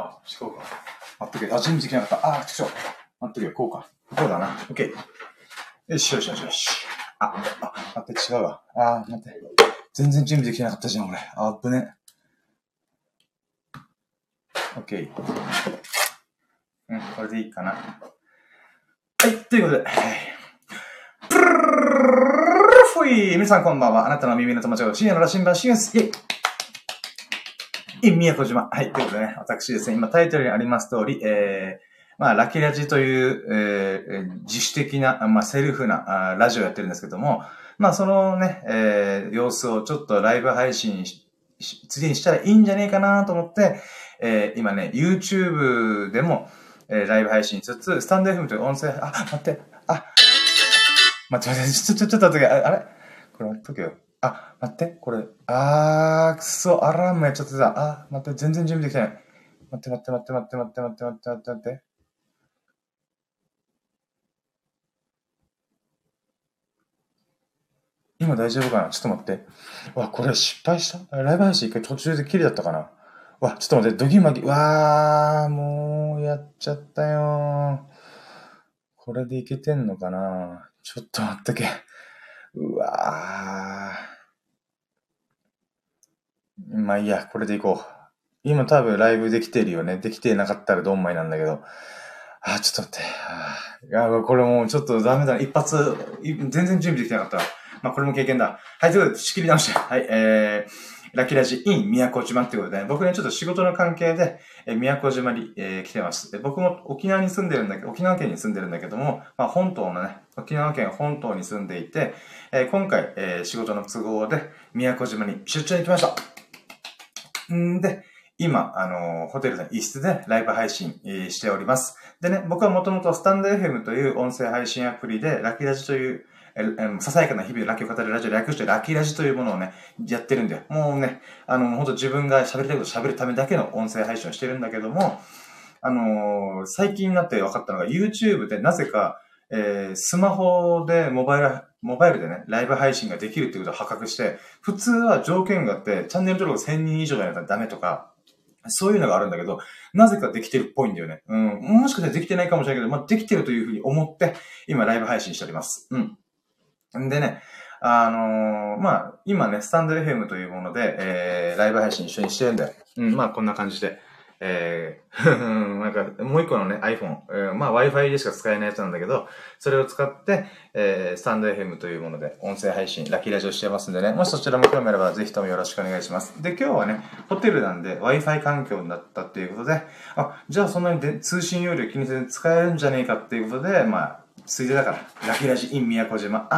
あ、しこうか。待っとけ。あ、準備できなかった。あ、ちくしょう。待っとけ。こうか。こうだな。オッケー。よしよしよしよし。あ、あ、待って、違うわ。あ、待って。全然準備できなかったじゃん、俺。あぶね。オッケー。うん、これでいいかな。はい、ということで。プルルルルルル皆さんこんばんは。あなたの耳の友達を深夜の羅針盤シュース。イェイイン宮古島。はい。ということでね、私ですね、今タイトルにあります通り、えー、まあ、ラキラジという、えー、自主的な、まあ、セルフなあラジオやってるんですけども、まあ、そのね、えー、様子をちょっとライブ配信し、次にしたらいいんじゃねえかなと思って、えー、今ね、YouTube でも、えー、ライブ配信しつつ、スタンド FM という音声、あ、待って、あ、待って待って、ちょ、ちょ、ちょっと待って、あれ？これ待っとけよ。あ、待って、これ。あー、くそ、アラームやっちゃってた。あ、待って、全然準備できてない。待って待って待って待って待って待って待って待って待って。今大丈夫かな？ちょっと待って。わ、これ失敗した？ライブ配信一回途中で切れだったかな？わ、ちょっと待って、ドギマギ。わー、もう、やっちゃったよこれでいけてんのかな？ちょっと待ってけ。うわー。まあいいや、これでいこう。今多分ライブできてるよね。できてなかったらドンマイなんだけど。あ、ちょっと待って。いや、これもうちょっとダメだな。一発、全然準備できてなかった。まあこれも経験だ。はい、ということで仕切り直して。はい、えー、ラッキーラジイン宮古島ってことで、ね、僕ね、ちょっと仕事の関係で、え宮古島に、えー、来てます。僕も沖縄に住んでるんだけど、沖縄県に住んでるんだけども、まあ本島のね、沖縄県本島に住んでいて、えー、今回、えー、仕事の都合で宮古島に出張に来ました。んで、今、あのホテルの一室でライブ配信、え、しております。でね、僕はもともとスタンド FM という音声配信アプリで、ラキラジというささやかな日々のラッキーを語るラジオ略してラッキーラジというものをね、やってるんだよ。もうね、あの、本当自分が喋りたいこと喋るためだけの音声配信をしてるんだけども、あのー、最近になって分かったのが YouTube でなぜか、えー、スマホでモバイル、モバイルでね、ライブ配信ができるっていうことを発覚して、普通は条件があって、チャンネル登録1000人以上じゃないとダメとか、そういうのがあるんだけど、なぜかできてるっぽいんだよね。うん。もしかしたらできてないかもしれないけど、まあ、できてるというふうに思って、今ライブ配信しております。うん。んでね、あのー、まあ、今ね、スタンド FM というもので、えー、ライブ配信一緒にしてるんだよ。うん、まあ、こんな感じで。えー、なんか、もう一個のね、iPhone、えー、まあ、Wi-Fi でしか使えないやつなんだけど、それを使って、えー、スタンド FM というもので、音声配信、ラッキーラジオしてますんでね、もしそちらも興味あれば、ぜひともよろしくお願いします。で、今日はね、ホテルなんで、Wi-Fi 環境になったっていうことで、あ、じゃあそんなにで通信容量気にせず使えるんじゃねえかっていうことで、まあ、ついでだから、ラキラジ in 宮古島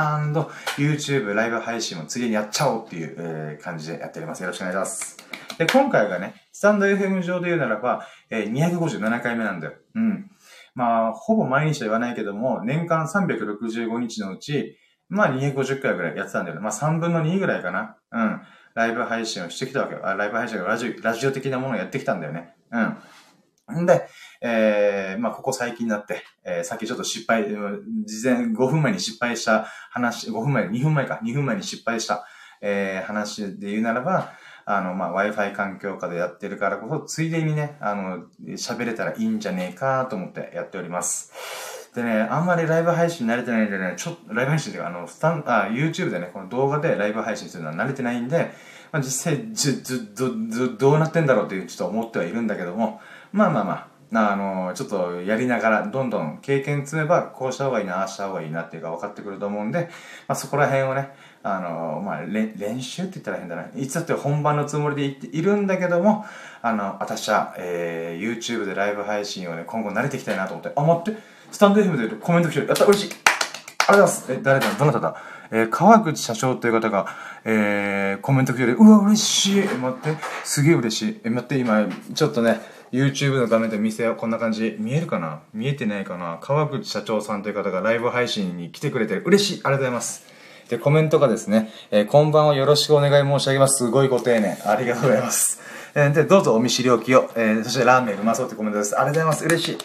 &YouTube ライブ配信もついでにやっちゃおうっていう、えー、感じでやっております。よろしくお願いします。で、今回がね、スタンド FM 上で言うならば、えー、257回目なんだよ。うん。まあ、ほぼ毎日は言わないけども、年間365日のうち、まあ250回ぐらいやってたんだよね。まあ3分の2ぐらいかな。うん。ライブ配信をしてきたわけよ。あライブ配信がラジオ、ラジオ的なものをやってきたんだよね。うん。んで、えー、まあ、ここ最近になって、えー、さっきちょっと失敗、事前5分前に失敗した話、5分前、2分前か、2分前に失敗した、えー、話で言うならば、あの、まあ、Wi-Fi 環境下でやってるからこそ、ついでにね、あの、喋れたらいいんじゃねえかと思ってやっております。でね、あんまりライブ配信慣れてないんでね、ちょっと、ライブ配信っていうか、あの、スタン、あ、YouTube でね、この動画でライブ配信するのは慣れてないんで、まあ、実際、じ、ず、ど、ど、どうなってんだろうっていうちょっと思ってはいるんだけども、まあまあまあ、あの、ちょっとやりながら、どんどん経験積めば、こうした方がいいな、ああした方がいいなっていうか分かってくると思うんで、まあそこら辺をね、あの、まあ、練習って言ったら変だな。いつだって本番のつもりでいいるんだけども、あの、私は、えー、YouTube でライブ配信をね、今後慣れていきたいなと思って、あ、待って、スタンド FM でコメント来てる。やった、嬉しい。ありがとうございます。え、誰だ？どなただ？えー、川口社長という方が、えー、コメント来てる。うわ、嬉しい。待って、すげえ嬉しい。え、待って、今、ちょっとね、YouTube の画面で見せよう。こんな感じ。見えるかな？見えてないかな？川口社長さんという方がライブ配信に来てくれてる。嬉しいありがとうございます。で、コメントがですね、えー、こんばんはよろしくお願い申し上げます。すごいご丁寧。ありがとうございます。えー、で、どうぞお見知りおきを。えー、そしてラーメンうまそうってコメントです。ありがとうございます。嬉しい。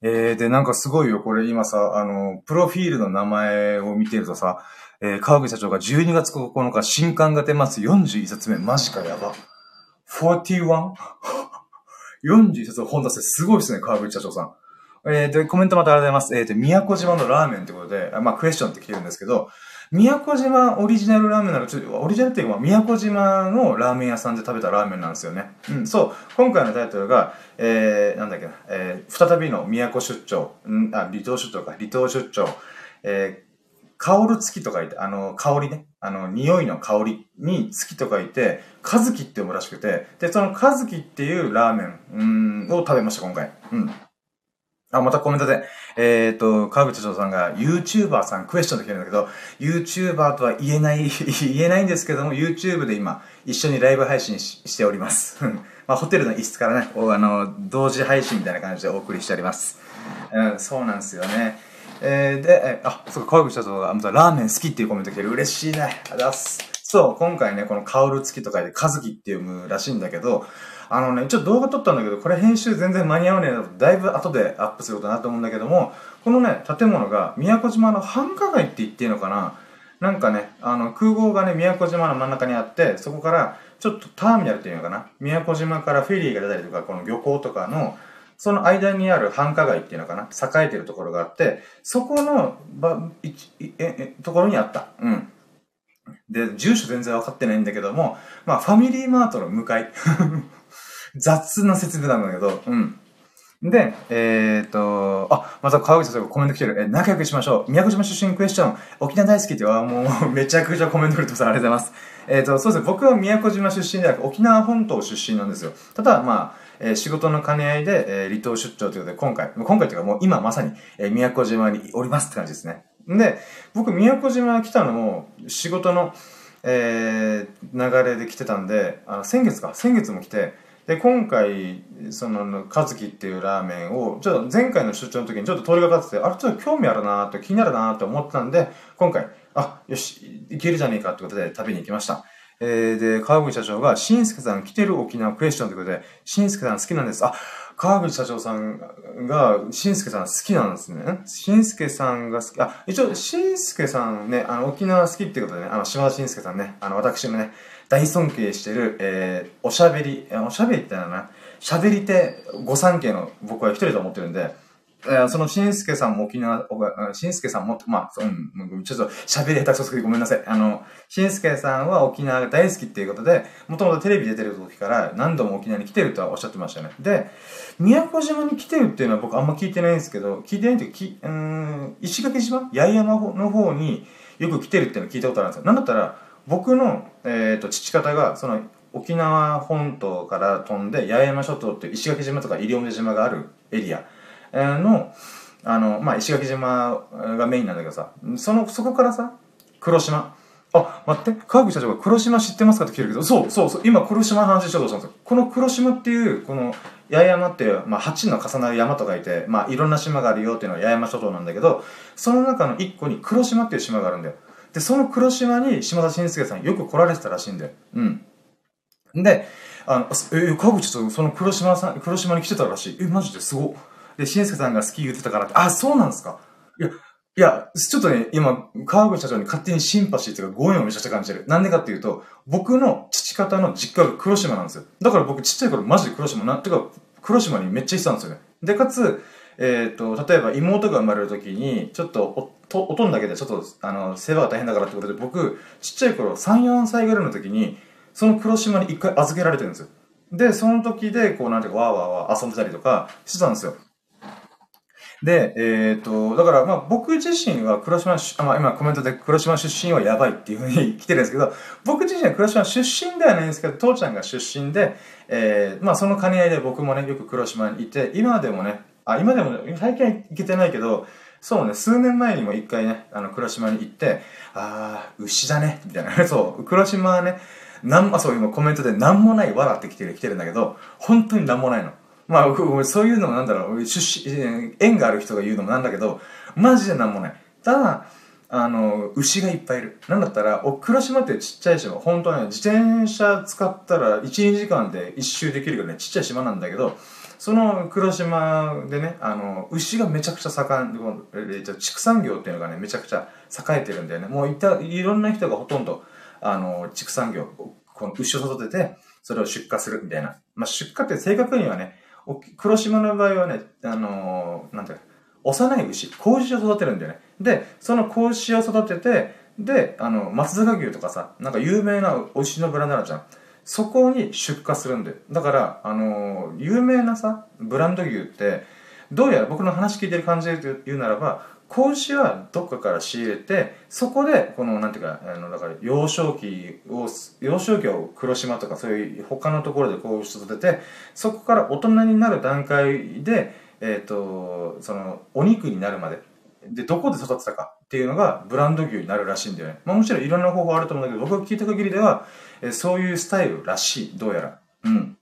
えー、で、なんかすごいよ。これ今さ、あの、プロフィールの名前を見てるとさ、えー、川口社長が12月9日新刊が出ます41冊目。マジかやば。41?40 冊本出せ、すごいですね、川口社長さん。えー、で、コメントまたありがとうございます。えっ、ー、と、宮古島のラーメンってことで、まあ、クエスチョンって来てるんですけど、宮古島オリジナルラーメンなら、ちょっと、オリジナルっていうか、宮古島のラーメン屋さんで食べたラーメンなんですよね。うん、そう。今回のタイトルが、えー、なんだっけな、えー、再びの宮古出張、んあ、離島出張か、離島出張、えー、香る月と書いて、あの、香りね。あの、匂いの香りに月と書いて、かずきって読むらしくて、で、そのかずきっていうラーメン、うん、を食べました、今回。うん。あ、またコメントで、えっ、ー、と、川口長さんが YouTuber さんクエスチョンで来てるんだけど、YouTuber とは言えない、言えないんですけども、YouTube で今、一緒にライブ配信しております。まあ、ホテルの一室からね、あの、同時配信みたいな感じでお送りしております。うん、そうなんですよね。えー、で、えあ、そうか、川口社長が、ラーメン好きっていうコメント来てる。嬉しいね。ありがとうございます。そう、今回ね、この香る月と書いて、かずきって読むらしいんだけど、あのね、一応動画撮ったんだけど、これ編集全然間に合わねえなと、だいぶ後でアップすることだなと思うんだけども、このね、建物が宮古島の繁華街って言っていいのかな？なんかね、あの、空港がね、宮古島の真ん中にあって、そこから、ちょっとターミナルっていうのかな？宮古島からフェリーが出たりとか、この漁港とかの、その間にある繁華街っていうのかな？栄えてるところがあって、そこの、ば、いえ、え、ところにあった。うん。で、住所全然わかってないんだけども、まあ、ファミリーマートの向かい。雑な説明なんだけど、うん。で、えっ、と、あ、また川口さんがコメント来てる。え、仲良くしましょう。宮古島出身クエスチョン。沖縄大好きってはもう めちゃくちゃコメントくれてます。ありがとうございます。えっ、と、そうですね。僕は宮古島出身ではなく沖縄本島出身なんですよ。ただ、まあ、えー、仕事の兼ね合いで、えー、離島出張ということで、今回、今回というかもう今まさに、えー、宮古島におりますって感じですね。で、僕宮古島来たのも仕事の、えー、流れで来てたんで、あ、先月か、先月も来て、で、今回、その、かずきっていうラーメンを、ちょっと前回の出張の時にちょっと通りがかってて、あれちょっと興味あるなーって気になるなーって思ってたんで、今回、あ、よし、いけるじゃねえかってことで食べに行きました。えー、で、川口社長が、しんすけさん来てる沖縄クエスチョンということで、しんすけさん好きなんです。あ、川口社長さんが、しんすけさん好きなんですね。しんすけさんが好き、あ、一応、しんすけさんね、あの、沖縄好きってことでね、あの、島田しんすけさんね、あの、私もね、大尊敬してる、えー、おしゃべり、おしゃべりってのはな、喋り手、御三家の僕は一人と思ってるんで、そのしんすけさんも沖縄、しんすけさんも、まあ、うん、ちょっと喋り下手くそすぎごめんなさい。あの、しんすけさんは沖縄が大好きっていうことで、もともとテレビ出てる時から何度も沖縄に来てるとはおっしゃってましたね。で、宮古島に来てるっていうのは僕あんま聞いてないんですけど、聞いてないっていうき、うん、石垣島？八重山の方によく来てるっていうの聞いたことあるんですよ。なんだったら、僕の、えーと、父方がその沖縄本島から飛んで八重山諸島っていう石垣島とか西表島があるエリアのあの、まあ、石垣島がメインなんだけどさそのそこからさ黒島あ、待って、川口社長が黒島知ってますか？って聞いてるけど、そうそうそう、今黒島の話しようとしたんですよ。この黒島っていう、この八重山っていう、まあ、8の重なる山と書いて、まあ、いろんな島があるよっていうのは八重山諸島なんだけど、その中の1個に黒島っていう島があるんだよ。で、その黒島に島田紳介さんよく来られてたらしいんだよ。うん。で、あの、え、川口とその黒島さん、黒島に来てたらしい。え、マジですごっで、紳介さんが好き言ってたからって、あ、そうなんですかいや、いや、ちょっとね、今、川口社長に勝手にシンパシーっていうか、ご縁をめちゃくちゃ感じてる。なんでかっていうと、僕の父方の実家が黒島なんですよ。だから僕ちっちゃい頃マジで黒島、なんてか、黒島にめっちゃ行ってたんですよね。で、かつ、えっ、ー、と、例えば妹が生まれる時に、ちょっとお、と、おとんだけでちょっと、あの、世話が大変だからってことで、僕、ちっちゃい頃、3、4歳ぐらいの時に、その黒島に一回預けられてるんですよ。で、その時で、こう、なんていうか、わーわーわー遊んでたりとかしてたんですよ。で、えっ、と、だから、まあ、僕自身は黒島あ、まあ、今コメントで黒島出身はやばいっていうふうに 来てるんですけど、僕自身は黒島出身ではないんですけど、父ちゃんが出身で、えー、まあ、その兼ね合いで僕もね、よく黒島にいて、今でもね、あ、今でも、最近は行けてないけど、そうね、数年前にも一回ね、あの、黒島に行って、あー、牛だね、みたいな。そう、黒島はね、なんま、そう、今コメントでなんもない笑ってきてる、来てるんだけど、本当になんもないの。まあ、そういうのもなんだろう、出身、縁がある人が言うのもなんだけど、マジでなんもない。ただ、あの、牛がいっぱいいる。なんだったら、お、黒島ってちっちゃい島、本当はね、自転車使ったら1、2時間で一周できるよね、ちっちゃい島なんだけど、その黒島でね、あの、牛がめちゃくちゃ盛ん、畜産業っていうのがね、めちゃくちゃ栄えてるんだよね。もういた、いろんな人がほとんど、あの、畜産業、この牛を育てて、それを出荷するみたいな。まあ、出荷って正確にはね、黒島の場合はね、あのー、なんていうか幼い牛、子牛を育てるんだよね。で、その子牛を育てて、で、あの、松坂牛とかさ、なんか有名な牛のブランドあるじゃん。そこに出荷するんだよ。だから、あのー、有名なさ、ブランド牛って、どうやら僕の話聞いてる感じで言うならば、子牛はどっかから仕入れて、そこで、この、なんていうか、あの、だから、幼少期を、幼少期を黒島とかそういう他のところで子牛育てて、そこから大人になる段階で、えっ、ー、と、その、お肉になるまで、で、どこで育てたかっていうのがブランド牛になるらしいんだよね。まあもちろんいろんな方法あると思うんだけど、僕が聞いた限りでは、えそういうスタイルらしい、どうやら。うん。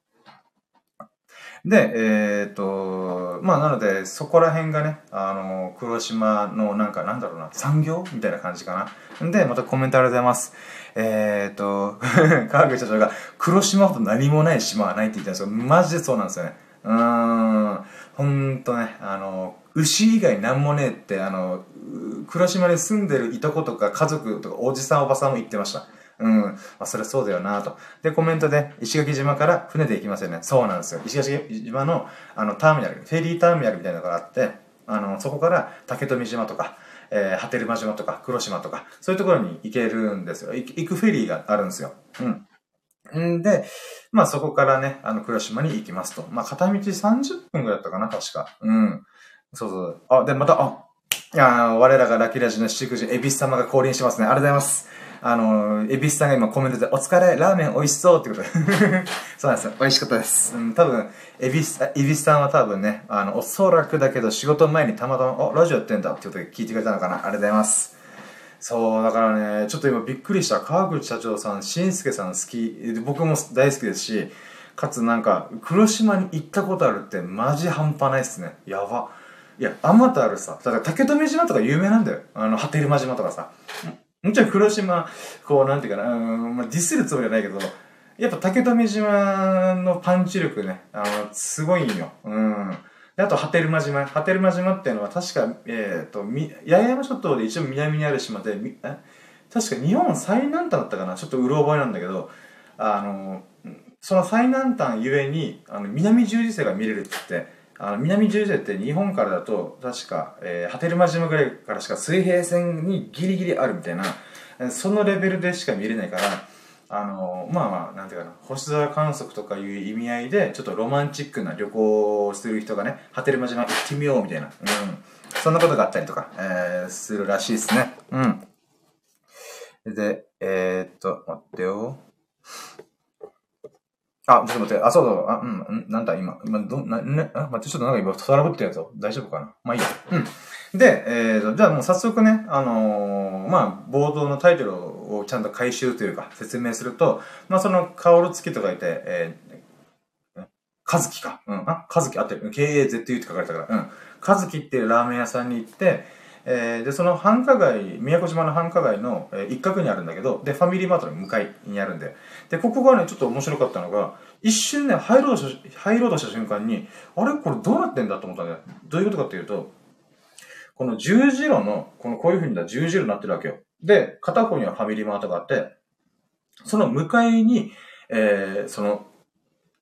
で、えっ、と、まあなので、そこら辺がね、あの、黒島のなんか、なんだろうな、産業みたいな感じかな。で、またコメントありがとうございます。えっ、と、川口社長が、黒島ほど何もない島はないって言ったんですけど、マジでそうなんですよね。うーん、ほんとね、あの、牛以外なんもねえって、あの、黒島に住んでるいとことか家族とかおじさんおばさんも言ってました。うん。まあ、それそうだよなと。で、コメントで、石垣島から船で行きますよね。そうなんですよ。石垣島の、あの、ターミナル、フェリーターミナルみたいなのがあって、あの、そこから竹富島とか、えー、波照間島とか、黒島とか、そういうところに行けるんですよ。行くフェリーがあるんですよ。うん。んで、まあそこからね、あの、黒島に行きますと。まあ片道30分ぐらいだったかな、確か。うん。そうそう。あ、で、また、あ、いや我らがラキラジの七福神、エビス様が降臨しますね。ありがとうございます。あの、エビスさんが今コメントで、お疲れ、ラーメン美味しそうってことで。そうなんですよ。美味しかったです。うん、多分、エビス、エビスさんは多分ね、あの、おそらくだけど仕事前にたまたま、お、ラジオやってんだってことで聞いてくれたのかな。ありがとうございます。そう、だからね、ちょっと今びっくりした。川口社長さん、しんすけさん好き。僕も大好きですし、かつなんか、黒島に行ったことあるってマジ半端ないっすね。やば。いや、あまたあるさ。だから竹富島とか有名なんだよ。あの、波照間島とかさ。もちろん黒島、こう、なんていうかな、うん、まあ、ディスるつもりはないけど、やっぱ竹富島のパンチ力ね、あの、すごいんよ。うん。で、あと、波照間島。波照間島っていうのは確か、えっ、ー、と、み、八重山諸島で一応南にある島で、みえ？確か日本最南端だったかな？ちょっとうろ覚えなんだけど、あの、その最南端ゆえに、あの、南十字星が見れるって言って、あの南十字って日本からだと確か、えー、波照間島ぐらいからしか水平線にギリギリあるみたいなそのレベルでしか見れないからあのまあまあなんていうかな星空観測とかいう意味合いでちょっとロマンチックな旅行をする人がね波照間島行ってみようみたいな、うん、そんなことがあったりとか、えー、するらしいですね。うん。でえー、っと待ってよ。あ、ちょっと待って、あ、そうそう、あ、うん、なんだ、今、今、ど、な、ね、あ、待って、ちょっとなんか今、トラブってるやつを大丈夫かな？まあいいや。うん。で、えーと、じゃあもう早速ね、あのー、まあ、冒頭のタイトルをちゃんと回収というか、説明すると、まあ、その、香る月と書いて、えー、かずきか。うん。あ、かずきあってる。KAZU って書かれたから。うん。かずきっていうラーメン屋さんに行って、えー、で、その繁華街、宮古島の繁華街の、え、一角にあるんだけど、で、ファミリーマートの向かいにあるんで。で、ここがね、ちょっと面白かったのが、一瞬ね、入ろうとした、入ろうとした瞬間に、あれ？これどうなってんだと思ったんだよ。どういうことかっていうと、この十字路の、このこういう風にだ十字路になってるわけよ。で、片方にはファミリーマートがあって、その向かいに、えー、その、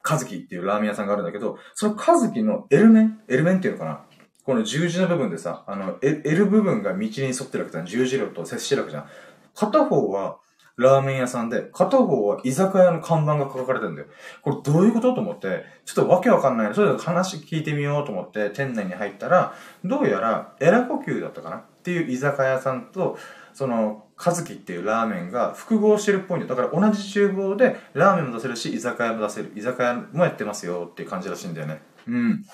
カズキっていうラーメン屋さんがあるんだけど、そのカズキのエルメン？エルメンっていうのかな？この十字の部分でさ、あの、L 部分が道に沿ってるわけじゃん。十字路と接してるわけじゃん。片方はラーメン屋さんで、片方は居酒屋の看板が書かれてるんだよ。これどういうことと思って、ちょっとわけわかんない。それで話聞いてみようと思って店内に入ったら、どうやらエラ呼吸だったかな？っていう居酒屋さんと、その、カズキっていうラーメンが複合してるっぽいんだよ。だから同じ厨房でラーメンも出せるし、居酒屋も出せる。居酒屋もやってますよっていう感じらしいんだよね。うん。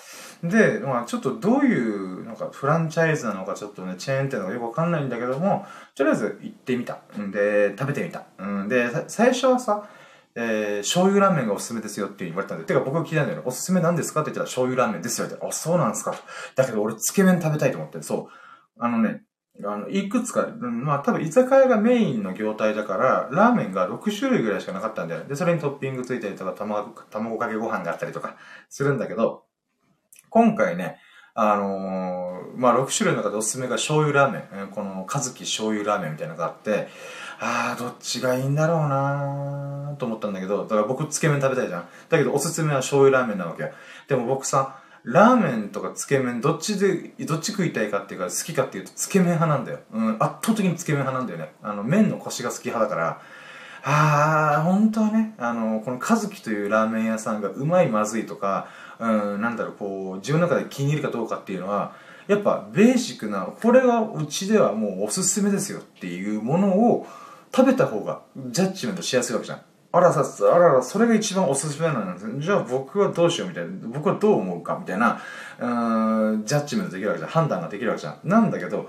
で、まあちょっとどういう、なんかフランチャイズなのかちょっとね、チェーンっていうのがよくわかんないんだけども、とりあえず行ってみた。で、食べてみた。うんで、最初はさ、えー、醤油ラーメンがおすすめですよって言われたんで、てか僕が聞いたんだよね。おすすめなんですかって言ったら醤油ラーメンですよって。あ、そうなんですか。だけど俺つけ麺食べたいと思って、そう。あのね、あの、いくつか、まあ多分居酒屋がメインの業態だから、ラーメンが6種類ぐらいしかなかったんだよ。で、それにトッピングついたりとか、卵、卵かけご飯があったりとかするんだけど、今回ね、あのー、まあ、6種類の中でおすすめが醤油ラーメン。この、かずき醤油ラーメンみたいなのがあって、あー、どっちがいいんだろうなーと思ったんだけど、だから僕、つけ麺食べたいじゃん。だけど、おすすめは醤油ラーメンなわけよ。でも僕さ、ラーメンとかつけ麺、どっちで、どっち食いたいかっていうか、好きかっていうと、つけ麺派なんだよ。うん、圧倒的につけ麺派なんだよね。あの、麺のコシが好き派だから、あー、本当はね、あの、このかずきというラーメン屋さんがうまいまずいとか、うん、なんだろう、こう、自分の中で気に入るかどうかっていうのは、やっぱベーシックな、これがうちではもうおすすめですよっていうものを食べた方がジャッジメントしやすいわけじゃん。あらさ、あらら、それが一番おすすめなんです。じゃあ僕はどうしようみたいな、僕はどう思うかみたいな、うん、ジャッジメントできるわけじゃん。判断ができるわけじゃん。なんだけど、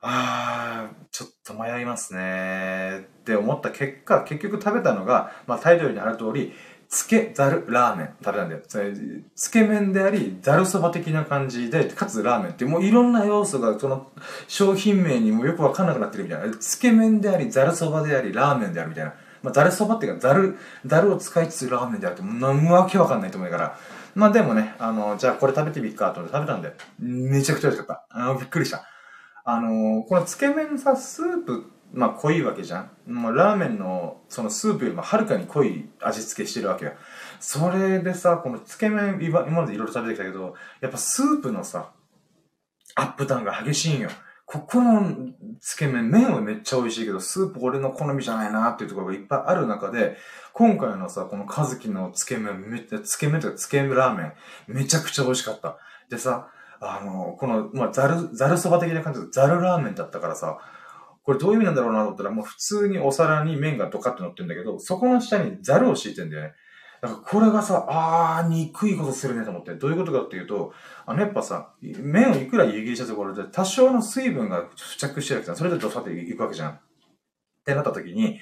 あー、ちょっと迷いますねって思った結果、結局食べたのが、まあタイトルにある通り、つけざるラーメン食べたんだよ。つけ麺であり、ざるそば的な感じで、かつラーメンってもういろんな要素がその商品名にもよくわかんなくなってるみたいな。つけ麺であり、ざるそばであり、ラーメンであるみたいな。まあ、ざるそばっていうか、ざる、ざるを使いつつラーメンであるって、なんわけわかんないと思うから。まあでもね、あの、じゃあこれ食べてみっかと思って食べたんで、めちゃくちゃ美味しかった。あ、びっくりした。あの、このつけ麺さ、スープってまあ濃いわけじゃん。もうラーメンのそのスープよりもはるかに濃い味付けしてるわけよ。それでさ、このつけ麺、今までいろいろ食べてきたけど、やっぱスープのさ、アップダウンが激しいんよ。ここのつけ麺、麺はめっちゃ美味しいけど、スープ俺の好みじゃないなっていうところがいっぱいある中で、今回のさ、このカズキのつけ麺、めっちゃ、つけ麺とかつけ麺ラーメン、めちゃくちゃ美味しかった。でさ、あの、この、まあ、ざる、ざるそば的な感じで、ざるラーメンだったからさ、これどういう意味なんだろうなと思ったら、もう普通にお皿に麺がドカッと乗ってるんだけど、そこの下にザルを敷いてんだよね。だからこれがさ、あー、憎いことするねと思って。どういうことかっていうと、あのやっぱさ、麺をいくら湯切りしたところで多少の水分が付着してるわけじゃん。それでドサっていくわけじゃん。ってなった時に、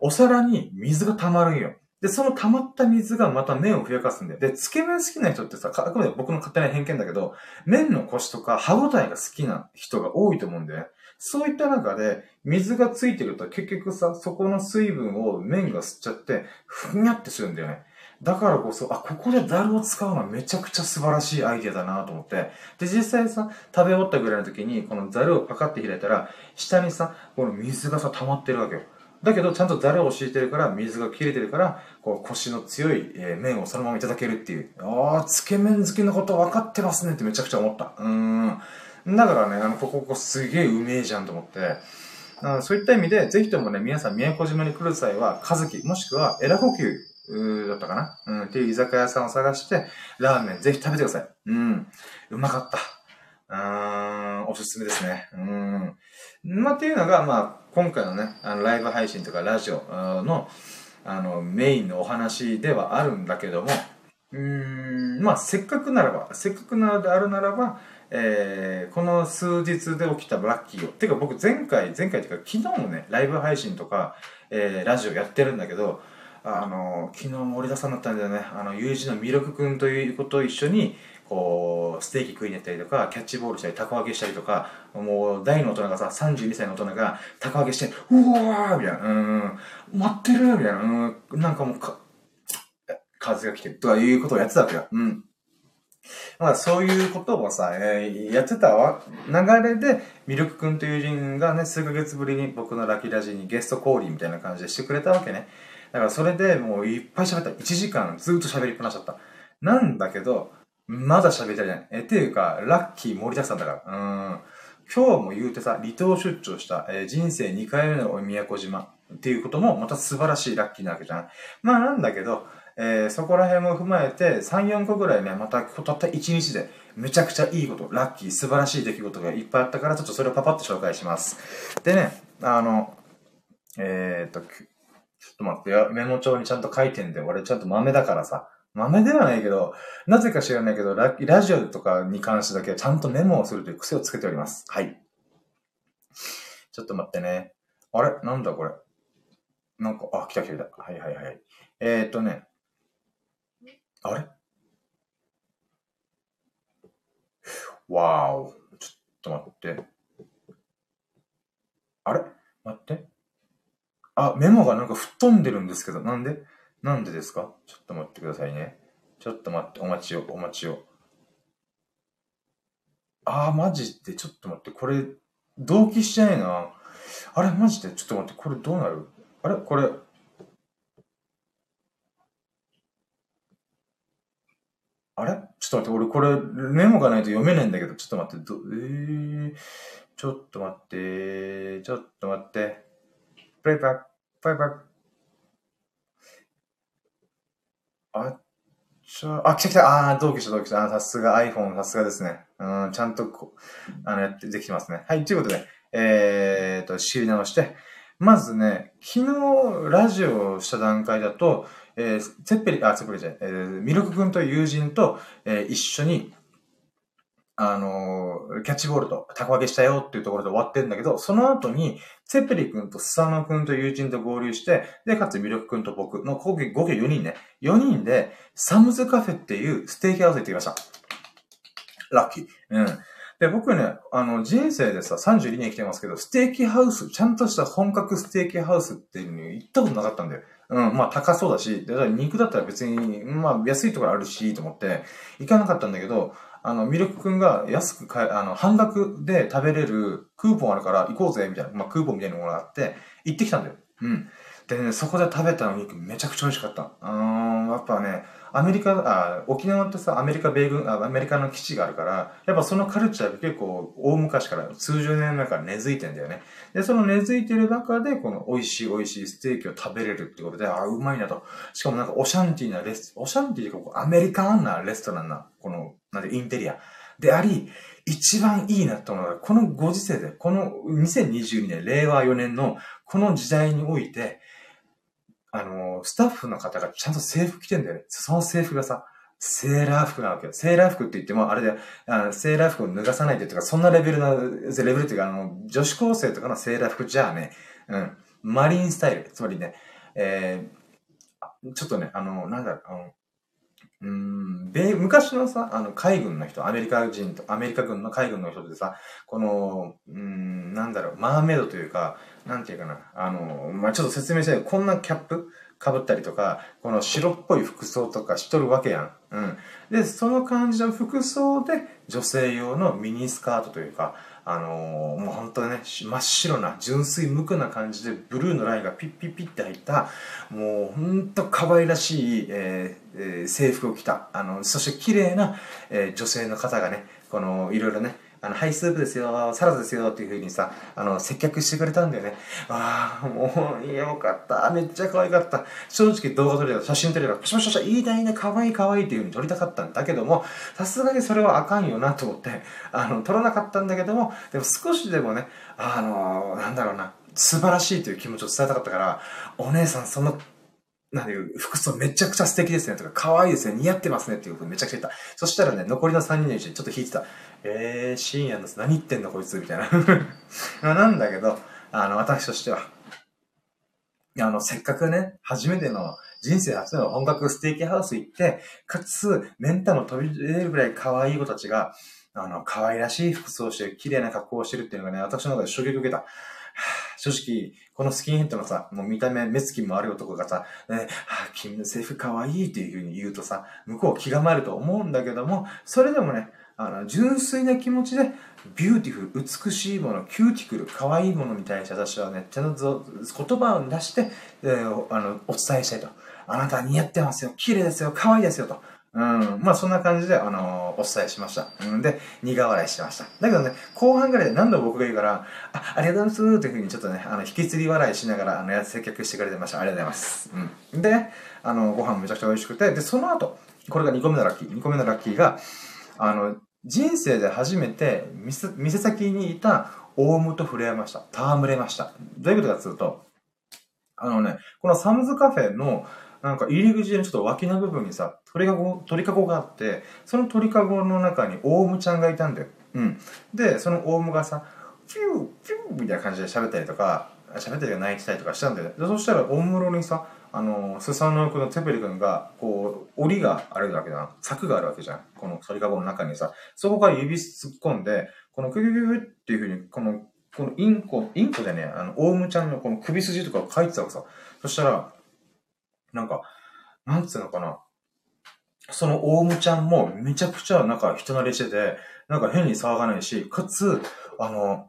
お皿に水が溜まるんよ。で、その溜まった水がまた麺をふやかすんだよ。で、つけ麺好きな人ってさ、あくまで僕の勝手な偏見だけど、麺のコシとか歯応えが好きな人が多いと思うんだよ。そういった中で、水がついてると結局さ、そこの水分を麺が吸っちゃって、ふにゃってするんだよね。だからこそ、あ、ここでザルを使うのはめちゃくちゃ素晴らしいアイデアだなと思って。で、実際さ、食べ終わったぐらいの時に、このザルをパカって開いたら、下にさ、この水がさ、溜まってるわけよ。だけど、ちゃんとザルを敷いてるから、水が切れてるから、こう、腰の強い、えー、麺をそのままいただけるっていう。ああ、つけ麺好きのこと分かってますねってめちゃくちゃ思った。うーん。だからね、あの、ここ、ここすげえうめえじゃんと思って、あそういった意味で、ぜひともね、皆さん宮古島に来る際は、かずき、もしくは、エラ呼吸、だったかな？うん、っていう居酒屋さんを探して、ラーメンぜひ食べてください。うん。うまかった。うーん、おすすめですね。うん。まあ、っていうのが、まあ、今回のね、あの、ライブ配信とかラジオの、あの、メインのお話ではあるんだけども、うーん、まあ、せっかくならば、せっかくなであるならば、えー、この数日で起きたラッキーを。てか僕前回、前回っていうか昨日もね、ライブ配信とか、えー、ラジオやってるんだけど、あの、昨日森田さんだったんだよね。あの、友人のミルク君ということと一緒に、こう、ステーキ食いに行ったりとか、キャッチボールしたり、タコ揚げしたりとか、もう、大の大人がさ、32歳の大人が、タコ揚げして、うわーみたいな、うん、待ってるみたいな、うん、なんかもうか、風が来てるとかいうことをやってたわけよ。うん。まあそういうことをさ、えー、やってたわ流れで、ミルク君という人がね、数ヶ月ぶりに僕のラキラジにゲスト降臨みたいな感じでしてくれたわけね。だからそれでもういっぱい喋った。1時間ずっと喋りっぱなしだった。なんだけど、まだ喋りたいじゃない。え、っていうか、ラッキー盛りだくさんだから。うん。今日も言うてさ、離島出張した、えー、人生2回目の宮古島っていうこともまた素晴らしいラッキーなわけじゃん。まあなんだけど、えー、そこら辺も踏まえて、3、4個ぐらいね、またたった1日で、めちゃくちゃいいこと、ラッキー、素晴らしい出来事がいっぱいあったから、ちょっとそれをパパッと紹介します。でね、あの、えー、っと、ちょっと待ってよ、メモ帳にちゃんと書いてんで、俺ちゃんと豆だからさ、豆ではないけど、なぜか知らないけどラ、ラジオとかに関してだけはちゃんとメモをするという癖をつけております。はい。ちょっと待ってね。あれ？なんだこれ？なんか、あ、来た来た来た。はいはいはい。えー、っとね。あれ？わーお。ちょっと待って。あれ？待って。あ、メモがなんか吹っ飛んでるんですけど、なんで？なんでですか？ちょっと待ってくださいね。ちょっと待って、お待ちを、お待ちを。あー、マジで、ちょっと待って、これ、同期しちゃえな。あれ、マジで、ちょっと待って、これどうなる？あれ？これ、あれ？ちょっと待って、俺これメモがないと読めないんだけど、ちょっと待って、ど、えー、ちょっと待って、ちょっと待って。プレイバック、プレイバック。あっ、ちょ、あ、来た来た。あー、同期した同期した。あ、さすが iPhone、さすがですね。うん、ちゃんとこ、あの、やって、できてますね。はい、ということで、えーと、知り直して、まずね、昨日ラジオをした段階だと、えー、ツェッペリ、あ、ツェッペリじゃない、えー、ミルク君と友人と、えー、一緒に、あのー、キャッチボールとタコ揚げしたよっていうところで終わってんだけど、その後に、ツェッペリ君とスサノ君と友人と合流して、で、かつミルク君と僕の合計、合計4人ね。4人で、サムズカフェっていうステーキハウス行ってきました。ラッキー。うん。で、僕ね、あの、人生でさ、32年来てますけど、ステーキハウス、ちゃんとした本格ステーキハウスっていうのに行ったことなかったんだよ。うん、まあ高そうだし、だから肉だったら別に、まあ安いところあるし、と思って、行かなかったんだけど、あの、ミルク君が安く買え、あの、半額で食べれるクーポンあるから行こうぜ、みたいな、まあクーポンみたいなものがあって、行ってきたんだよ。うん。でね、そこで食べたお肉めちゃくちゃ美味しかった。うやっぱね、アメリカ、あ、沖縄ってさ、アメリカ米軍あ、アメリカの基地があるから、やっぱそのカルチャーが結構大昔から、数十年前から根付いてんだよね。で、その根付いてる中で、この美味しい美味しいステーキを食べれるってことで、ああ、うまいなと。しかもなんかオシャンティーなレス、オシャンティーというか、アメリカンなレストランな、この、なんで、インテリア。であり、一番いいなと思うのが、このご時世で、この2022年、令和4年のこの時代において、あの、スタッフの方がちゃんと制服着てんだよね。その制服がさ、セーラー服なわけよ。セーラー服って言っても、あれで、あのセーラー服を脱がさないでとか、そんなレベルの、レベルっていうか、あの、女子高生とかのセーラー服じゃあね、うん。マリンスタイル。つまりね、えー、ちょっとね、あの、なんだろう、あの、うん、米、昔のさ、あの、海軍の人、アメリカ人と、アメリカ軍の海軍の人でさ、この、うん、なんだろう、マーメイドというか、なんていうかな、あの、まあ、ちょっと説明したいこんなキャップ被ったりとか、この白っぽい服装とかしとるわけやん。うん。で、その感じの服装で、女性用のミニスカートというか、あのー、もう本当にね、真っ白な、純粋無垢な感じで、ブルーのラインがピッピッピッて入った、もう本当可愛らしい、えーえー、制服を着た、あの、そして綺麗な、えー、女性の方がね、この、いろいろね、あの、ハイスープですよ、サラダですよっていう風にさ、あの、接客してくれたんだよね。ああ、もう、よかった。めっちゃ可愛かった。正直動画撮れた写真撮れたパシパシパシ、いいね、いいね、可愛い可愛いっていう風に撮りたかったんだけども、さすがにそれはあかんよなと思って、あの、撮らなかったんだけども、でも少しでもね、あの、なんだろうな、素晴らしいという気持ちを伝えたかったから、お姉さんそのなんていう、服装めちゃくちゃ素敵ですねとか、可愛いですね、似合ってますねっていうことめちゃくちゃ言った。そしたらね、残りの3人のうちにちょっと引いてた。えー、深夜の何言ってんのこいつ？みたいな。なんだけど、あの、私としては、あの、せっかくね、初めての、人生初の本格ステーキハウス行って、かつ、メンタも飛び出るぐらい可愛い子たちが、あの、可愛らしい服装をして、綺麗な格好をしてるっていうのがね、私の中で衝撃を受けた。正直、このスキンヘッドのさ、もう見た目、目つきもある男がさ、ね、はあ、君の制服可愛いっていう風に言うとさ、向こう気が回ると思うんだけども、それでもね、あの、純粋な気持ちで、 beautiful、美しいもの、キューティクル、可愛いものに対して私はね、ちゃんと言葉を出して、えー、あの、お伝えしたいと。あなた似合ってますよ、綺麗ですよ、可愛いですよと。うん。まあそんな感じで、あのー、お伝えしました。うん。で、苦笑いしました。だけどね、後半ぐらいで何度僕が言うから、あ、ありがとうございますというふうにちょっとね、あの、引き継ぎ笑いしながら、あの、や接客してくれてました。ありがとうございます。うん。で、あの、ご飯めちゃくちゃ美味しくて、で、その後、これが2個目のラッキー。2個目のラッキーが、あの、人生で初めて店、店先にいたオウムと触れ合いました。戯れました。どういうことかというと、あのね、このサムズカフェの、なんか入り口のちょっと脇の部分にさ、鳥かご、鳥かごがあって、その鳥かごの中にオウムちゃんがいたんだよ。うん。で、そのオウムがさ、ピュー、ピューみたいな感じで喋ったりとか、喋ったりとか泣いてたりとかしたんだよ。でそしたら、おもろにさ、あの、スサノオ君のテペリ君が、こう、檻があるわけだ。柵があるわけじゃん。この鳥かごの中にさ。そこから指突っ込んで、このクキュキュキュっていうふうに、この、このインコ、インコじゃね、あの、オウムちゃんのこの首筋とかを書いてたわけさ。そしたら、なんか、なんつうのかな。そのオウムちゃんもめちゃくちゃなんか人慣れしてて、なんか変に騒がないし、かつ、あの、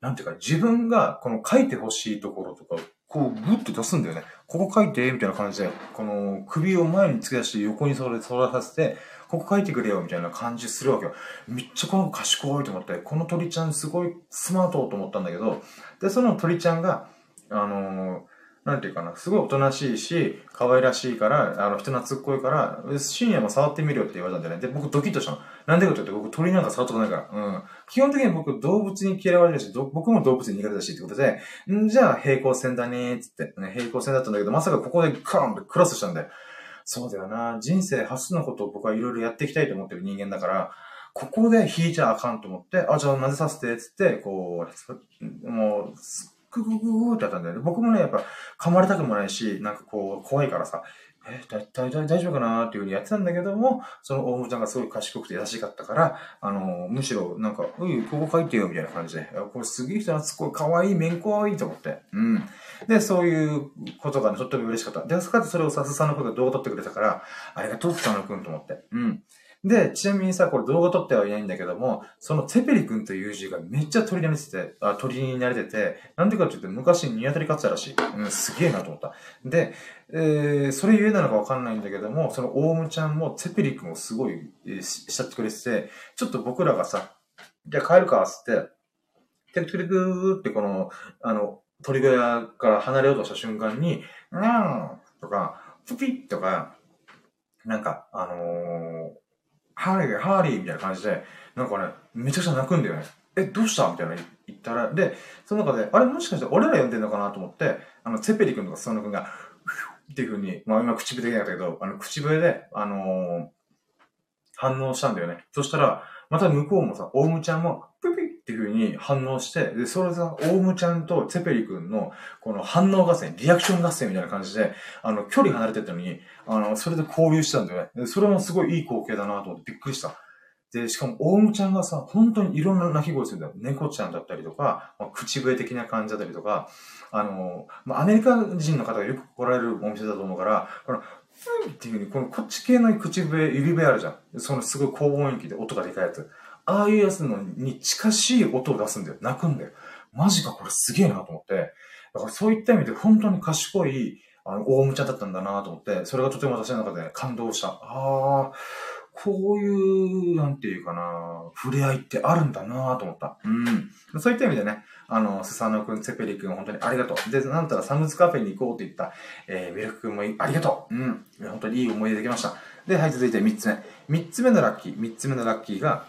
なんていうか、自分がこの書いてほしいところとか、こう、グッて出すんだよね。ここ書いて、みたいな感じで、この首を前に突き出して横にそれ、そらさせて、ここ書いてくれよ、みたいな感じするわけよ。めっちゃこの賢いと思って、この鳥ちゃんすごいスマートと思ったんだけど、で、その鳥ちゃんが、あのー、なんていうかな、すごいおとなしいし、可愛らしいから、あの、人懐っこいから、深夜も触ってみるよって言われたんだよね。で、僕ドキッとしたの。なんでかって言って僕鳥なんか触ったことないから。うん。基本的に僕動物に嫌われるし、僕も動物に苦手だしってことで、んじゃあ平行線だねーっつって、ね、平行線だったんだけど、まさかここでカーンってクロスしたんで、そうだよな。人生初のことを僕はいろいろやっていきたいと思ってる人間だから、ここで引いちゃあかんと思って、あ、じゃあなぜさせて、つって、こう、もう、ググググってやったんだよね。僕もね、やっぱ噛まれたくもないし、なんかこう、怖いからさ、え、だ、だ、だ、大丈夫かなっていうふうにやってたんだけども、その大ムちゃんがすごい賢くて優しかったから、あの、むしろ、なんか、うい、ここ書いてよ、みたいな感じで、これすげえ人懐っこい、かわいい、めんこいと思って。うん。で、そういうことがね、とっても嬉しかった。で、そのか、それをさすさの子が動画撮ってくれたから、ありがとう、佐野くんと思って。うん。で、ちなみにさ、これ動画撮ってはいないんだけども、そのツェペリ君という字がめっちゃ鳥に慣れてて、あ鳥に慣れてて、なんでかって言って昔ニワトリ飼ってたらしい。うん、すげえなと思った。で、えー、それ言えなのかわかんないんだけども、そのオウムちゃんもツェペリ君をすごい、えー、しってくれてて、ちょっと僕らがさ、じゃあ帰るか、つって、テクテクーってこの、あの、鳥小屋から離れようとした瞬間に、うんとか、プピッとか、なんか、あのーハーリー、ハーリーみたいな感じで、なんかね、めちゃくちゃ鳴くんだよね。え、どうした？みたいな言ったら、で、その中で、あれもしかして俺ら呼んでんのかなと思って、あの、セペリ君とかスソノ君が、っていう風に、まあ今口笛できなかったけど、あの、口笛で、あのー、反応したんだよね。そしたら、また向こうもさ、オウムちゃんも、っていう風に反応して、で、それさ、オウムちゃんとツェペリ君の、この反応合戦、リアクション合戦みたいな感じで、あの、距離離れてたのに、あの、それで交流したんだよね。で、それもすごいいい光景だなと思ってびっくりした。で、しかも、オウムちゃんがさ、本当にいろんな鳴き声するんだよ。猫ちゃんだったりとか、まあ、口笛的な感じだったりとか、あの、まあ、アメリカ人の方がよく来られるお店だと思うから、この、ふんっていう風に、このこっち系の口笛、指笛あるじゃん。そのすごい高音域で音がでかいやつ。ああいうやつのに近しい音を出すんだよ。泣くんだよ。マジかこれすげえなと思って。だからそういった意味で本当に賢い、あの、大むちゃだったんだなと思って、それがとても私の中で感動した。ああ、こういう、なんていうかな、触れ合いってあるんだなと思った。うん。そういった意味でね、あの、スサノくん、ツェペリくん、本当にありがとう。で、なんたらサムズカフェに行こうって言った、えー、ミルクくんもありがとう。うん。本当にいい思い出できました。で、はい、続いて3つ目。3つ目のラッキー。3つ目のラッキーが、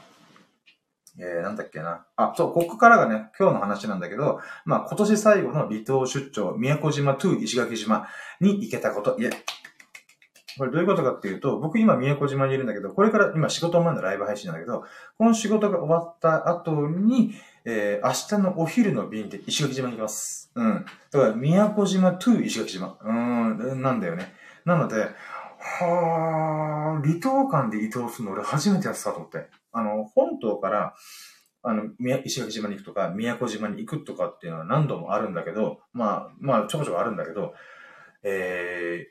えー、なんだっけな。あ、そう、ここからがね、今日の話なんだけど、まあ、今年最後の離島出張、宮古島トゥ石垣島に行けたこと。いえ、これどういうことかっていうと、僕今宮古島にいるんだけど、これから今仕事前のライブ配信なんだけど、この仕事が終わった後に、えー、明日のお昼の便で石垣島に行きます。うん。だから宮古島トゥ石垣島。うん、なんだよね。なので、はあ、離島間で移動するの俺初めてやってたと思って。あの、本島から、あの、石垣島に行くとか、宮古島に行くとかっていうのは何度もあるんだけど、まあ、まあ、ちょこちょこあるんだけど、え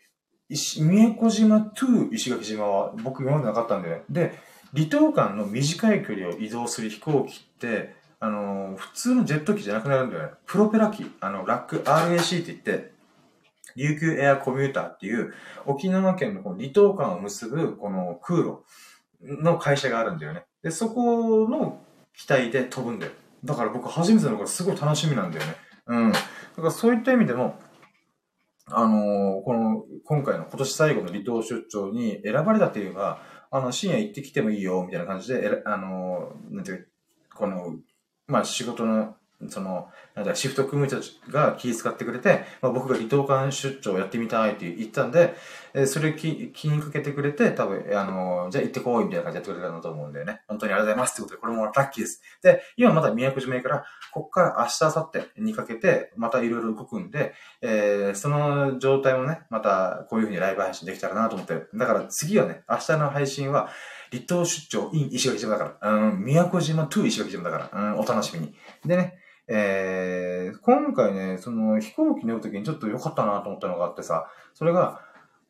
ー、石、宮古島と石垣島は僕今までなかったんで、で、離島間の短い距離を移動する飛行機って、あのー、普通のジェット機じゃなくなるんだよね。プロペラ機、あの、ラック RAC って言って、琉球エアコミューターっていう沖縄県のこの離島間を結ぶこの空路の会社があるんだよね。で、そこの機体で飛ぶんだよ。だから僕初めての頃すごい楽しみなんだよね。うん。だからそういった意味でも、あのー、この、今回の今年最後の離島出張に選ばれたっていうか、あの、深夜行ってきてもいいよ、みたいな感じで、えあのー、なんていう、この、まあ仕事のその、なんだ、シフト組む人が気遣ってくれて、まあ、僕が離島間出張やってみたいって言ったんで、え、それ気気にかけてくれて、多分、あのー、じゃあ行ってこいみたいな感じでやってくれたんだと思うんだよね。本当にありがとうございますってことで、これもラッキーです。で、今まだ宮古島から、こっから明日、明後日にかけて、またいろいろ動くんで、えー、その状態もね、またこういう風にライブ配信できたらなと思って、だから次はね、明日の配信は、離島出張 in 石垣島だから、うん、宮古島 to 石垣島だから、うん、お楽しみに。でね、えー、今回ね、その飛行機乗るときにちょっと良かったなと思ったのがあってさ、それが、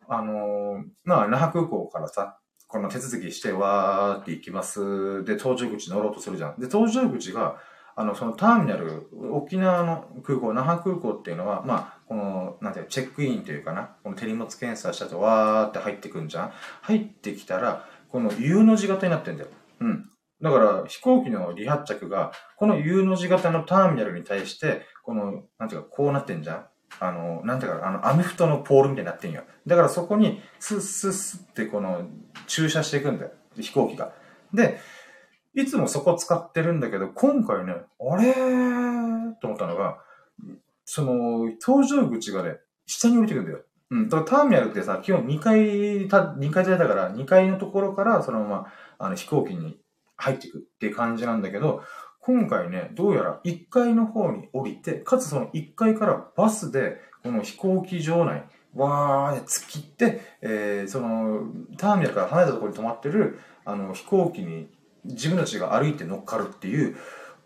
あのー、まあ、那覇空港からさ、この手続きして、わーって行きます。で、搭乗口乗ろうとするじゃん。で、搭乗口が、あの、そのターミナル、沖縄の空港、那覇空港っていうのは、まあ、この、なんていうチェックインというかな、この手荷物検査したと、わーって入ってくんじゃん。入ってきたら、この U の字型になってんだよ。うん。だから飛行機の離発着が、この U の字型のターミナルに対して、この、なんていうか、こうなってんじゃん？あの、なんていうか、あの、アメフトのポールみたいになってんよ。だからそこに、スッスッスッってこの、駐車していくんだよ。飛行機が。で、いつもそこ使ってるんだけど、今回ね、あれー？と思ったのが、その、搭乗口がね、下に降りてくんだよ。うん。だからターミナルってさ、基本2階、た、2階建てだから、2階のところから、そのまま、あの、飛行機に入っていくって感じなんだけど、今回ね、どうやら1階の方に降りて、かつその1階からバスで、この飛行機場内、わーって突っ切って、えー、その、ターミナルから離れたところに止まってる、あの、飛行機に自分たちが歩いて乗っかるっていう、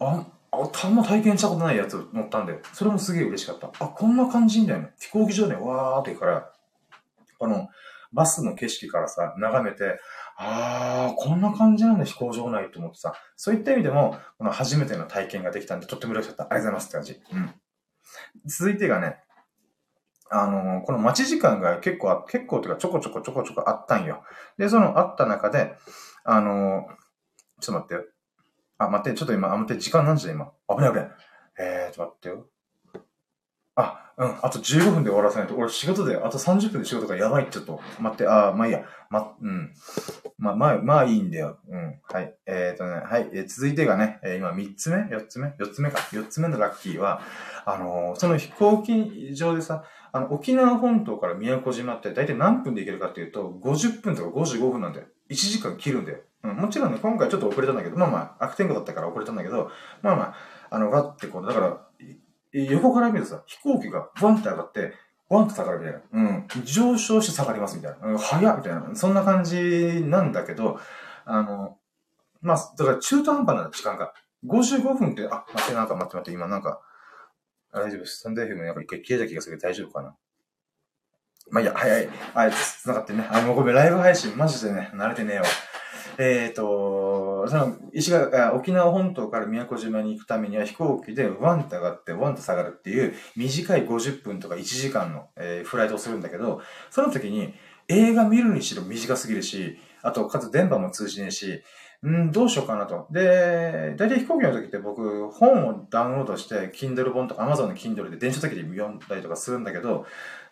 あ、あ、たんま体験したことないやつ乗ったんで、それもすげえ嬉しかった。あ、こんな感じんだよね。飛行機場でわーってから、あの、バスの景色からさ、眺めて、ああ、こんな感じなんだ、飛行場内と思ってさ。そういった意味でも、この初めての体験ができたんで、とっても嬉しかった。ありがとうございますって感じ。うん。続いてがね、あのー、この待ち時間が結構、結構というかちょこちょこちょこちょこあったんよ。で、そのあった中で、あのー、ちょっと待ってよ。あ、待って、ちょっと今、あ、待って、時間何時だ今？危ない危ない。えー、ちょっと待ってよ。あ、うん、あと15分で終わらせないと。俺仕事で、あと30分で仕事がやばい。ちょっと、待って、ああ、まあいいや。ま、うん。まあ、まあ、まあいいんだよ。うん。はい。えっ、ー、とね、はい。えー、続いてがね、えー、今3つ目 ?4 つ目 ?4 つ目か。4つ目のラッキーは、あのー、その飛行機場でさ、あの、沖縄本島から宮古島って大体何分で行けるかっていうと、50分とか55分なんだよ。1時間切るんだよ。うん、もちろんね、今回ちょっと遅れたんだけど、まあまあ、悪天候だったから遅れたんだけど、まあまあ、あの、ガッてこう、だから、横から見るとさ、飛行機がワンって上がって、ワンって下がるみたいな。うん。上昇して下がりますみたいな。うん、早っみたいな。そんな感じなんだけど、あの、まあ、だから中途半端な時間が。55分って、あ、待って、なんか待って待って、今なんか、大丈夫です。サンデーフィルムなんか一回消えた気がするけど大丈夫かな。まあいや、はいはい。はい、繋がってね。あ、もうごめん、ライブ配信、マジでね、慣れてねえわ。えっ、ー、と、その、石が、沖縄本島から宮古島に行くためには飛行機でワンと上がってワンと下がるっていう短い50分とか1時間の、えー、フライトをするんだけど、その時に映画見るにしろ短すぎるし、あと、かつ電波も通じねえし、んどうしようかなと。で、大体飛行機の時って僕、本をダウンロードして、Kindle 本とか Amazon の Kindle で電車席で読んだりとかするんだけど、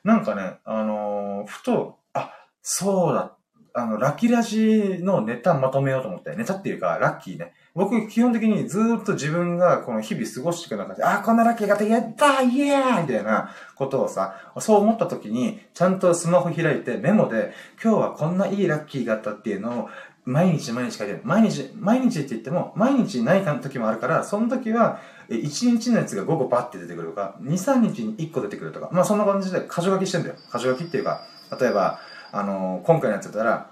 なんかね、あのー、ふと、あ、そうだった、あの、ラッキーラジのネタまとめようと思って、ネタっていうか、ラッキーね。僕、基本的にずっと自分がこの日々過ごしていく中で、あ、こんなラッキーができたイエーイみたいなことをさ、そう思った時に、ちゃんとスマホ開いてメモで、今日はこんないいラッキーがあったっていうのを、毎日毎日書いてる。毎日、毎日って言っても、毎日ない時もあるから、その時は、1日のやつが午後バッて出てくるとか、2、3日に1個出てくるとか、まあそんな感じで箇条書きしてんだよ。箇条書きっていうか、例えば、あの、今回のやつだったら、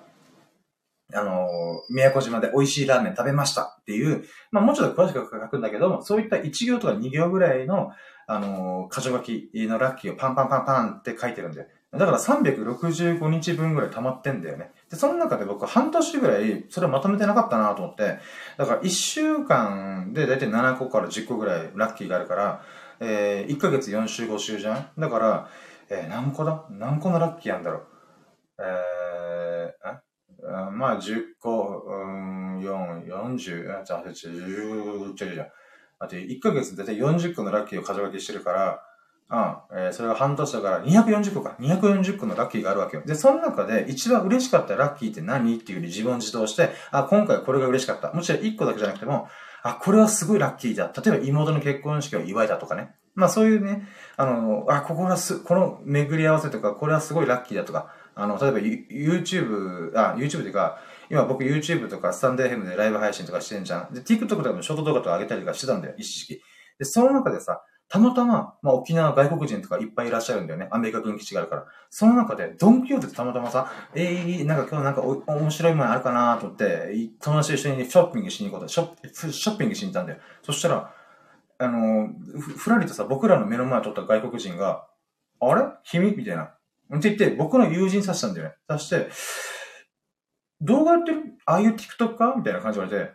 あの、宮古島で美味しいラーメン食べましたっていう、まあもうちょっと詳しく書くんだけども、そういった1行とか2行ぐらいの、あのー、箇条書きのラッキーをパンパンパンパンって書いてるんだよ。だから365日分ぐらい溜まってんだよね。で、その中で僕半年ぐらいそれをまとめてなかったなと思って、だから1週間でだいたい7個から10個ぐらいラッキーがあるから、えー、1ヶ月4週5週じゃん？だから、えー、何個だ？何個のラッキーあんだろう？えー、あまあ10個、うん、4、40、あ、じゃあ、10、10、10、あと1ヶ月でだいたい40個のラッキーを箇条書きしてるから、うん。えー、それが半年だから240個か。240個のラッキーがあるわけよ。で、その中で一番嬉しかったラッキーって何？っていうふうに自問自答して、あ、今回これが嬉しかった。もちろん1個だけじゃなくても、あ、これはすごいラッキーだ。例えば妹の結婚式を祝えたとかね。まあそういうね、あの、あ、ここはす、この巡り合わせとか、これはすごいラッキーだとか、あの、例えば YouTube、あ、YouTube っていうか、今僕 YouTube とかスタンデーヘムでライブ配信とかしてんじゃん。で、TikTok とかもショート動画とか上げたりとかしてたんだよ、一時期。で、その中でさ、たまたま、まあ、沖縄外国人とかいっぱいいらっしゃるんだよね。アメリカ軍基地があるから。その中で、ドンキホーテでたまたまさ、えー、なんか今日なんかお面白いものあるかなと思って、友達と一緒にショッピングしに行こうと、ショッショッピングしに行ったんだよ。そしたら、あのふ、ふらりとさ、僕らの目の前を撮った外国人が、あれ？君？みたいな。って言って、僕の友人さしたんだよね。さして、動画やってるああいう TikTok かみたいな感じで言われて、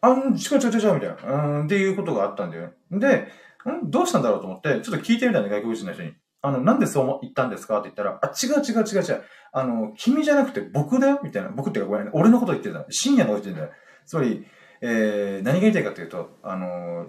あん、違う違う違うみたいな。うん、っていうことがあったんだよね。で、んどうしたんだろうと思って、ちょっと聞いてみたんだ、外国人の人に。あの、なんでそう言ったんですかって言ったら、あ、違う違う違う違う。あの、君じゃなくて僕だよみたいな。僕ってかごめん、俺のこと言ってた。深夜のこと言ってんだよ。つまり、えー、何が言いたいかというと、あの、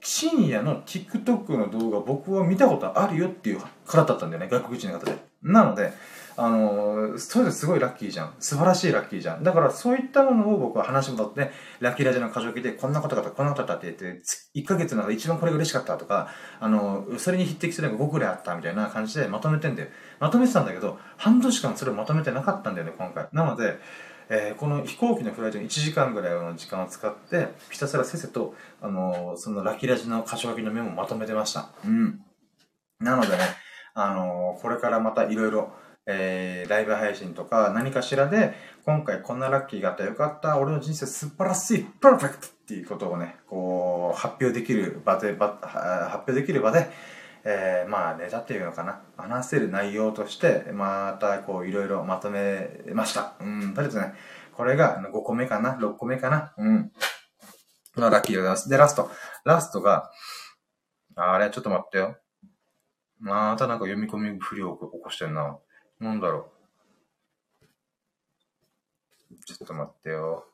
深夜の TikTok の動画僕は見たことあるよっていう方だったんだよね、外国人の方で。なので、あの、それですごいラッキーじゃん。素晴らしいラッキーじゃん。だからそういったものを僕は話もとって、ラッキーラジオの過剰記でこんなことがあった、こんなことだって言って、1ヶ月の中で一番これ嬉しかったとか、あの、それに匹敵するのが5くらいあったみたいな感じでまとめてんだよ。まとめてたんだけど、半年間それをまとめてなかったんだよね、今回。なので、えー、この飛行機のフライトに1時間ぐらいの時間を使って、ひたすらせせと、あのー、そのラッキーラジの箇所書きのメモをまとめてました。うん。なのでね、あの、これからまたいろいろ、えー、ライブ配信とか何かしらで、今回こんなラッキーがあったよかった、俺の人生素晴らしい、パーフェクトっていうことをね、こう、発表できる場で、場発表できる場で、えー、まあネタっていうのかな、話せる内容として、またこういろいろまとめました。うん、とりあえずね、これが5個目かな、6個目かな、うん。ラッキーでございます。で、ラスト。ラストが、あれ、ちょっと待ってよ。またなんか読み込み不良を起こしてんな。なんだろう。ちょっと待ってよ。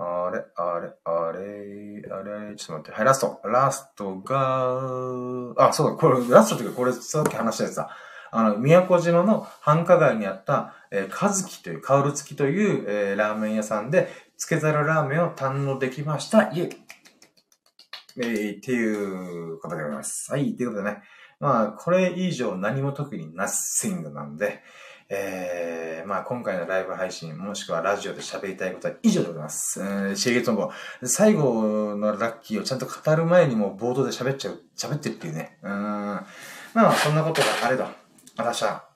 あれ、あれ、あれ、あれ、ちょっと待って。はい、ラスト。ラストが、あ、そうだ、これ、ラストっていうか、これ、さっき話したやつだ。あの、宮古島の繁華街にあった、えー、かずきという、カウル付きという、えー、ラーメン屋さんで、つけざるラーメンを堪能できました。イェイえー、っていうことでございます。はい、ということでね。まあ、これ以上何も特にナッシングなんで、えー、まあ今回のライブ配信、もしくはラジオで喋りたいことは以上でございます。えー、シェゲトンボ。最後のラッキーをちゃんと語る前にも冒頭で喋っちゃう、喋ってるっていうね。うん。まあ、そんなことがあれど、私は、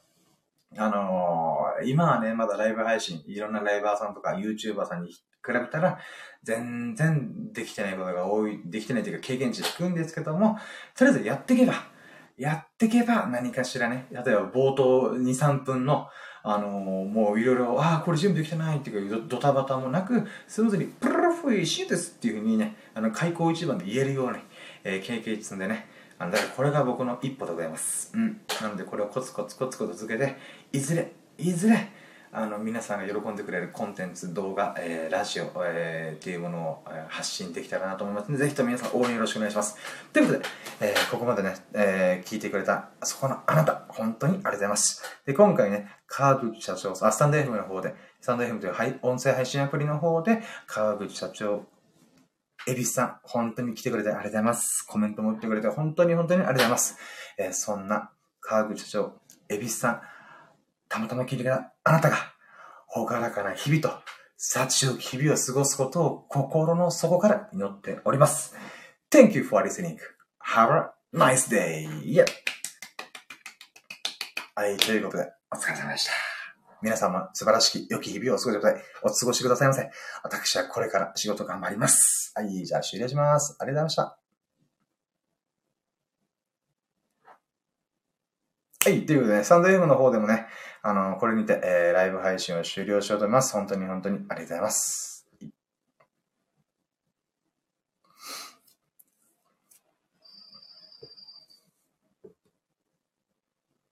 あのー、今はね、まだライブ配信、いろんなライバーさんとか YouTuber さんに比べたら、全然できてないことが多い、できてないというか経験値低いんですけども、とりあえずやっていけば、やってけば何かしらね、例えば冒頭2、3分の、あのー、もういろいろ、ああ、これ準備できてないっていうか、ドタバタもなく、スムーズに、プルルフイシーですっていうふうにね、あの、開口一番で言えるように、えー、経験積んでね、あの、だからこれが僕の一歩でございます。うん。なのでこれをコツコツコツコツ続けて、いずれ、いずれ、あの皆さんが喜んでくれるコンテンツ、動画、えー、ラジオ、えー、っていうものを、えー、発信できたらなと思いますので、ぜひと皆さん応援よろしくお願いします。ということで、えー、ここまでね、えー、聞いてくれた、そこのあなた、本当にありがとうございます。で、今回ね、川口社長、あ、スタンド FM の方で、スタンド FM という音声配信アプリの方で、川口社長、エビスさん、本当に来てくれてありがとうございます。コメントも打ってくれて本当に本当にありがとうございます。えー、そんな川口社長、エビスさん、たまたま聞いてあなたが、ほがらかな日々と、幸よき日々を過ごすことを心の底から祈っております。Thank you for listening. Have a nice day. Yeah. はい、ということで、お疲れ様でした。皆様、素晴らしき良き日々をお過ごしください。お過ごしくださいませ。私はこれから仕事頑張ります。はい、じゃあ終了します。ありがとうございました。はい、ということでね、スタンド FM の方でもね、あの、これにて、えー、ライブ配信を終了しようと思います。本当に本当にありがとうございます。